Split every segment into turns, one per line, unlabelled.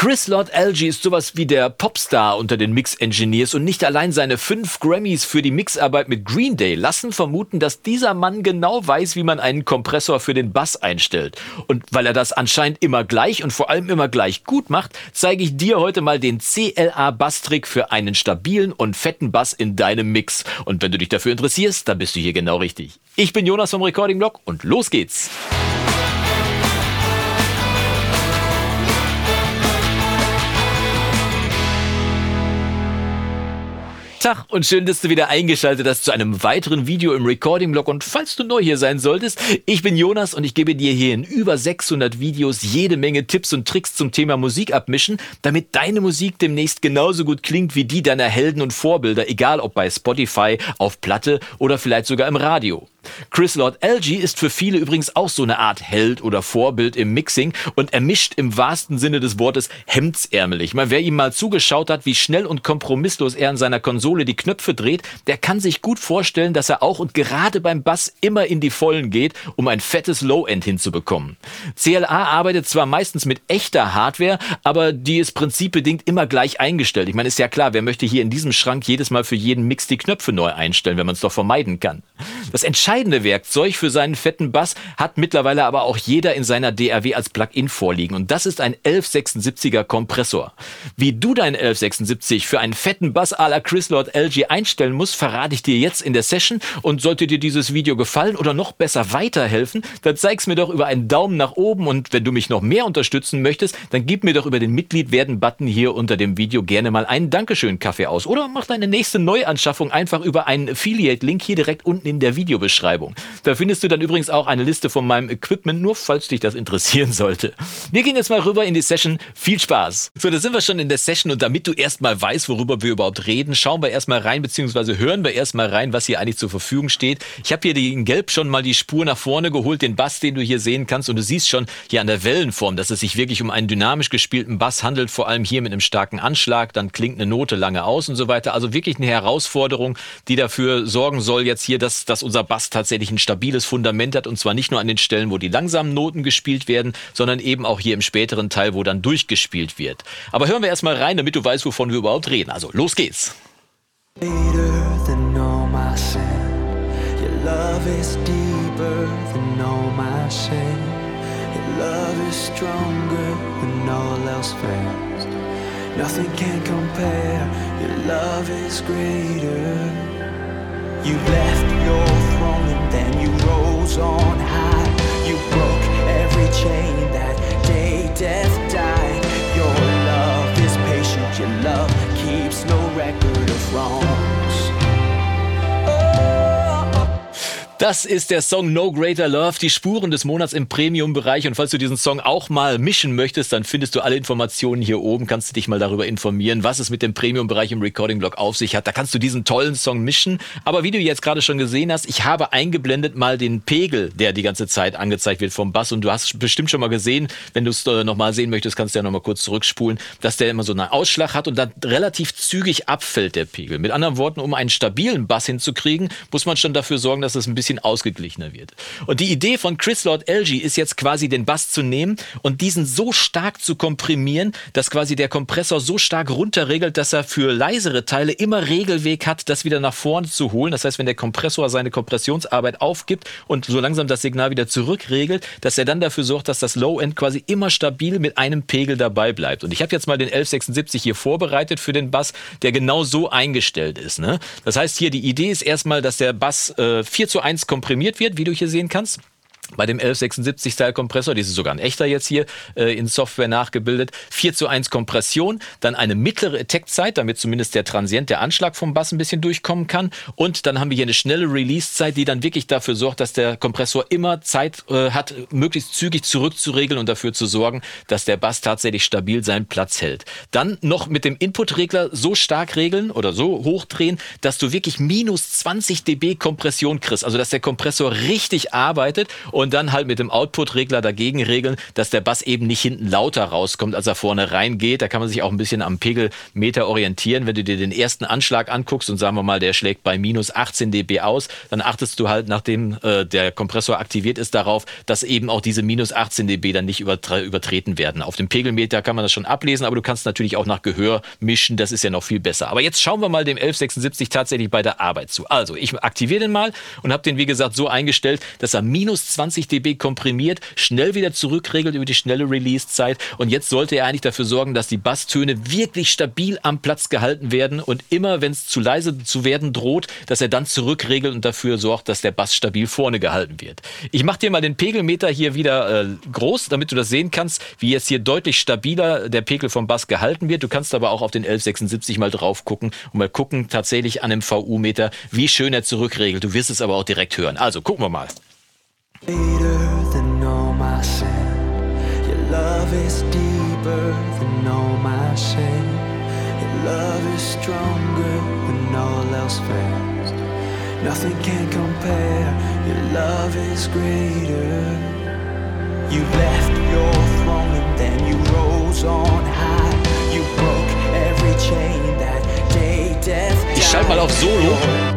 Chris Lord Alge ist sowas wie der Popstar unter den Mix-Engineers und nicht allein seine fünf Grammys für die Mixarbeit mit Green Day lassen vermuten, dass dieser Mann genau weiß, wie man einen Kompressor für den Bass einstellt. Und weil er das anscheinend immer gleich und vor allem immer gleich gut macht, zeige ich dir heute mal den CLA-Bass-Trick für einen stabilen und fetten Bass in deinem Mix. Und wenn du dich dafür interessierst, dann bist du hier genau richtig. Ich bin Jonas vom Recording Blog und los geht's. Tag und schön, dass du wieder eingeschaltet hast zu einem weiteren Video im Recording-Blog. Und falls du neu hier sein solltest, ich bin Jonas und ich gebe dir hier in über 600 Videos jede Menge Tipps und Tricks zum Thema Musik abmischen, damit deine Musik demnächst genauso gut klingt wie die deiner Helden und Vorbilder, egal ob bei Spotify, auf Platte oder vielleicht sogar im Radio. Chris Lord Alge ist für viele übrigens auch so eine Art Held oder Vorbild im Mixing und er mischt im wahrsten Sinne des Wortes hemdsärmelig. Mal wer ihm mal zugeschaut hat, wie schnell und kompromisslos er an seiner Konsole die Knöpfe dreht, der kann sich gut vorstellen, dass er auch und gerade beim Bass immer in die Vollen geht, um ein fettes Low-End hinzubekommen. CLA arbeitet zwar meistens mit echter Hardware, aber die ist prinzipbedingt immer gleich eingestellt. Ich meine, ist ja klar, wer möchte hier in diesem Schrank jedes Mal für jeden Mix die Knöpfe neu einstellen, wenn man es doch vermeiden kann. Das entscheidende Werkzeug für seinen fetten Bass hat mittlerweile aber auch jeder in seiner DRW als Plugin vorliegen. Und das ist ein 1176er Kompressor. Wie du deinen 1176 für einen fetten Bass à la Chris Lord LG einstellen musst, verrate ich dir jetzt in der Session. Und sollte dir dieses Video gefallen oder noch besser weiterhelfen, dann zeig's mir doch über einen Daumen nach oben. Und wenn du mich noch mehr unterstützen möchtest, dann gib mir doch über den Mitglied werden Button hier unter dem Video gerne mal einen Dankeschön-Kaffee aus. Oder mach deine nächste Neuanschaffung einfach über einen Affiliate-Link hier direkt unten in der Videobeschreibung. Da findest du dann übrigens auch eine Liste von meinem Equipment, nur falls dich das interessieren sollte. Wir gehen jetzt mal rüber in die Session. Viel Spaß! So, da sind wir schon in der Session und damit du erstmal weißt, worüber wir überhaupt reden, schauen wir erstmal rein, beziehungsweise hören wir erstmal rein, was hier eigentlich zur Verfügung steht. Ich habe hier in Gelb schon mal die Spur nach vorne geholt, den Bass, den du hier sehen kannst und du siehst schon hier an der Wellenform, dass es sich wirklich um einen dynamisch gespielten Bass handelt, vor allem hier mit einem starken Anschlag, dann klingt eine Note lange aus und so weiter. Also wirklich eine Herausforderung, die dafür sorgen soll jetzt hier, dass, dass unser Bass tatsächlich ein stabiles Fundament hat und zwar nicht nur an den Stellen, wo die langsamen Noten gespielt werden, sondern eben auch hier im späteren Teil, wo dann durchgespielt wird. Aber hören wir erstmal rein, damit du weißt, wovon wir überhaupt reden. Also los geht's.
Greater than all my sin. Your love is deeper than all my shame. Your love is stronger than all else fails.
Nothing can compare. Your love is greater. You left your throne and then you rose on high. You broke every chain that day death died. wrong. Das ist der Song No Greater Love, die Spuren des Monats im Premium-Bereich. Und falls du diesen Song auch mal mischen möchtest, dann findest du alle Informationen hier oben. Kannst du dich mal darüber informieren, was es mit dem Premium-Bereich im Recording-Blog auf sich hat. Da kannst du diesen tollen Song mischen. Aber wie du jetzt gerade schon gesehen hast, ich habe eingeblendet mal den Pegel, der die ganze Zeit angezeigt wird vom Bass. Und du hast bestimmt schon mal gesehen, wenn du es äh, nochmal sehen möchtest, kannst du ja nochmal kurz zurückspulen, dass der immer so einen Ausschlag hat und dann relativ zügig abfällt, der Pegel. Mit anderen Worten, um einen stabilen Bass hinzukriegen, muss man schon dafür sorgen, dass es ein bisschen bisschen ausgeglichener wird. Und die Idee von Chris Lord LG ist jetzt quasi den Bass zu nehmen und diesen so stark zu komprimieren, dass quasi der Kompressor so stark runterregelt, dass er für leisere Teile immer Regelweg hat, das wieder nach vorne zu holen. Das heißt, wenn der Kompressor seine Kompressionsarbeit aufgibt und so langsam das Signal wieder zurückregelt, dass er dann dafür sorgt, dass das Low-End quasi immer stabil mit einem Pegel dabei bleibt. Und ich habe jetzt mal den 1176 hier vorbereitet für den Bass, der genau so eingestellt ist. Ne? Das heißt hier, die Idee ist erstmal, dass der Bass äh, 4 zu 1 komprimiert wird, wie du hier sehen kannst bei dem 1176 Style Kompressor, das ist sogar ein echter jetzt hier äh, in Software nachgebildet, 4 zu 1 Kompression, dann eine mittlere Attack-Zeit, damit zumindest der Transient, der Anschlag vom Bass ein bisschen durchkommen kann. Und dann haben wir hier eine schnelle Release-Zeit, die dann wirklich dafür sorgt, dass der Kompressor immer Zeit äh, hat, möglichst zügig zurückzuregeln und dafür zu sorgen, dass der Bass tatsächlich stabil seinen Platz hält. Dann noch mit dem Input-Regler so stark regeln oder so hochdrehen, dass du wirklich minus 20 dB Kompression kriegst, also dass der Kompressor richtig arbeitet und dann halt mit dem Output-Regler dagegen regeln, dass der Bass eben nicht hinten lauter rauskommt, als er vorne reingeht. Da kann man sich auch ein bisschen am Pegelmeter orientieren. Wenn du dir den ersten Anschlag anguckst und sagen wir mal, der schlägt bei minus 18 dB aus, dann achtest du halt, nachdem äh, der Kompressor aktiviert ist, darauf, dass eben auch diese minus 18 dB dann nicht übertre übertreten werden. Auf dem Pegelmeter kann man das schon ablesen, aber du kannst natürlich auch nach Gehör mischen. Das ist ja noch viel besser. Aber jetzt schauen wir mal dem 1176 tatsächlich bei der Arbeit zu. Also ich aktiviere den mal und habe den wie gesagt so eingestellt, dass er minus 20 dB komprimiert, schnell wieder zurückregelt über die schnelle Release-Zeit und jetzt sollte er eigentlich dafür sorgen, dass die Basstöne wirklich stabil am Platz gehalten werden und immer, wenn es zu leise zu werden droht, dass er dann zurückregelt und dafür sorgt, dass der Bass stabil vorne gehalten wird. Ich mache dir mal den Pegelmeter hier wieder äh, groß, damit du das sehen kannst, wie jetzt hier deutlich stabiler der Pegel vom Bass gehalten wird. Du kannst aber auch auf den 1176 mal drauf gucken und mal gucken tatsächlich an dem VU-Meter, wie schön er zurückregelt. Du wirst es aber auch direkt hören. Also gucken wir mal. Nothing can compare, your love is greater. You left your throne and then you rose on high. You broke every chain that day death. Ich schalte mal auf Solo.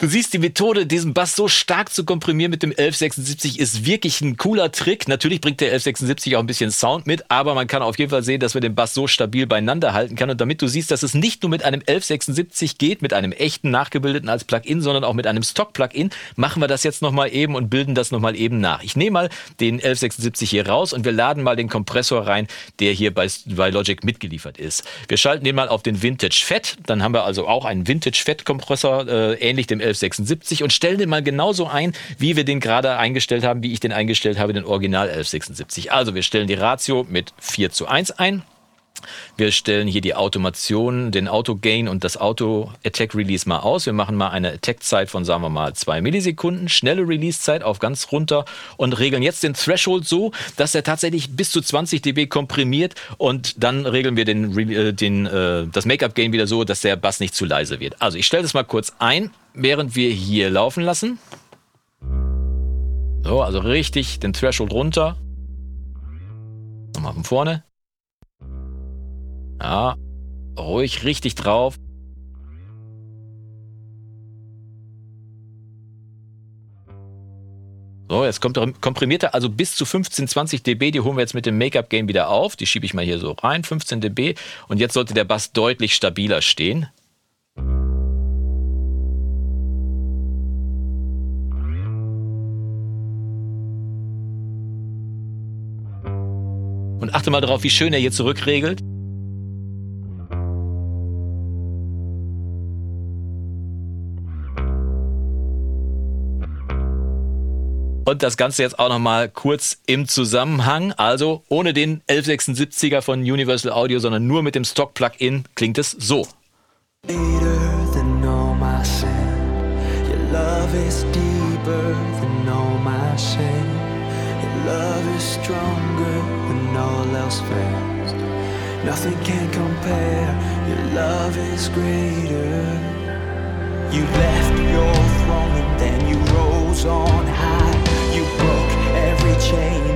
Du siehst, die Methode, diesen Bass so stark zu komprimieren mit dem 1176 ist wirklich ein cooler Trick. Natürlich bringt der 1176 auch ein bisschen Sound mit, aber man kann auf jeden Fall sehen, dass man den Bass so stabil beieinander halten kann. Und damit du siehst, dass es nicht nur mit einem 1176 geht, mit einem echten nachgebildeten als Plugin, sondern auch mit einem Stock-Plugin, machen wir das jetzt nochmal eben und bilden das nochmal eben nach. Ich nehme mal den 1176 hier raus und wir laden mal den Kompressor rein, der hier bei, bei Logic mitgeliefert ist. Wir schalten den mal auf den Vintage Fett. Dann haben wir also auch einen Vintage Fett Kompressor, äh, ähnlich dem 1176 und stellen den mal genauso ein, wie wir den gerade eingestellt haben, wie ich den eingestellt habe, den Original 1176. Also wir stellen die Ratio mit 4 zu 1 ein. Wir stellen hier die Automation, den Auto-Gain und das Auto-Attack-Release mal aus. Wir machen mal eine Attack-Zeit von, sagen wir mal, zwei Millisekunden, schnelle Release-Zeit auf ganz runter und regeln jetzt den Threshold so, dass er tatsächlich bis zu 20 dB komprimiert und dann regeln wir den, äh, den, äh, das Make-up-Gain wieder so, dass der Bass nicht zu leise wird. Also ich stelle das mal kurz ein während wir hier laufen lassen. So, also richtig den Threshold runter. Nochmal von vorne. Ja, ruhig richtig drauf. So, jetzt kommt komprimiert er also bis zu 15, 20 dB. Die holen wir jetzt mit dem Make-up-Game wieder auf. Die schiebe ich mal hier so rein, 15 dB. Und jetzt sollte der Bass deutlich stabiler stehen. Und achte mal darauf, wie schön er hier zurückregelt. Und das Ganze jetzt auch nochmal kurz im Zusammenhang. Also ohne den 1176er von Universal Audio, sondern nur mit dem Stock-Plugin klingt es so. Nothing can compare, your love is greater. You left your throne and then you rose on high. You broke every chain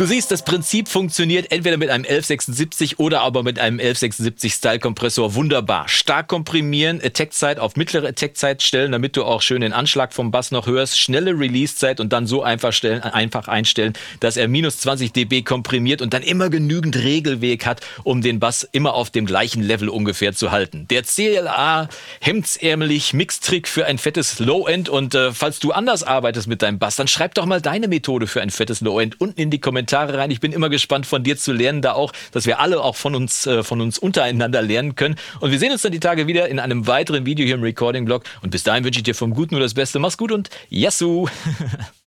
Du siehst, das Prinzip funktioniert entweder mit einem 1176 oder aber mit einem 1176 Style Kompressor wunderbar. Stark komprimieren, Attack-Zeit auf mittlere Attack-Zeit stellen, damit du auch schön den Anschlag vom Bass noch hörst, schnelle Release-Zeit und dann so einfach, stellen, einfach einstellen, dass er minus 20 dB komprimiert und dann immer genügend Regelweg hat, um den Bass immer auf dem gleichen Level ungefähr zu halten. Der CLA hemdsärmelig Mixtrick für ein fettes Low-End und äh, falls du anders arbeitest mit deinem Bass, dann schreib doch mal deine Methode für ein fettes Low-End unten in die Kommentare Kommentare rein. Ich bin immer gespannt von dir zu lernen, da auch, dass wir alle auch von uns, äh, von uns untereinander lernen können. Und wir sehen uns dann die Tage wieder in einem weiteren Video hier im Recording-Blog. Und bis dahin wünsche ich dir vom Guten nur das Beste. Mach's gut und Yassou!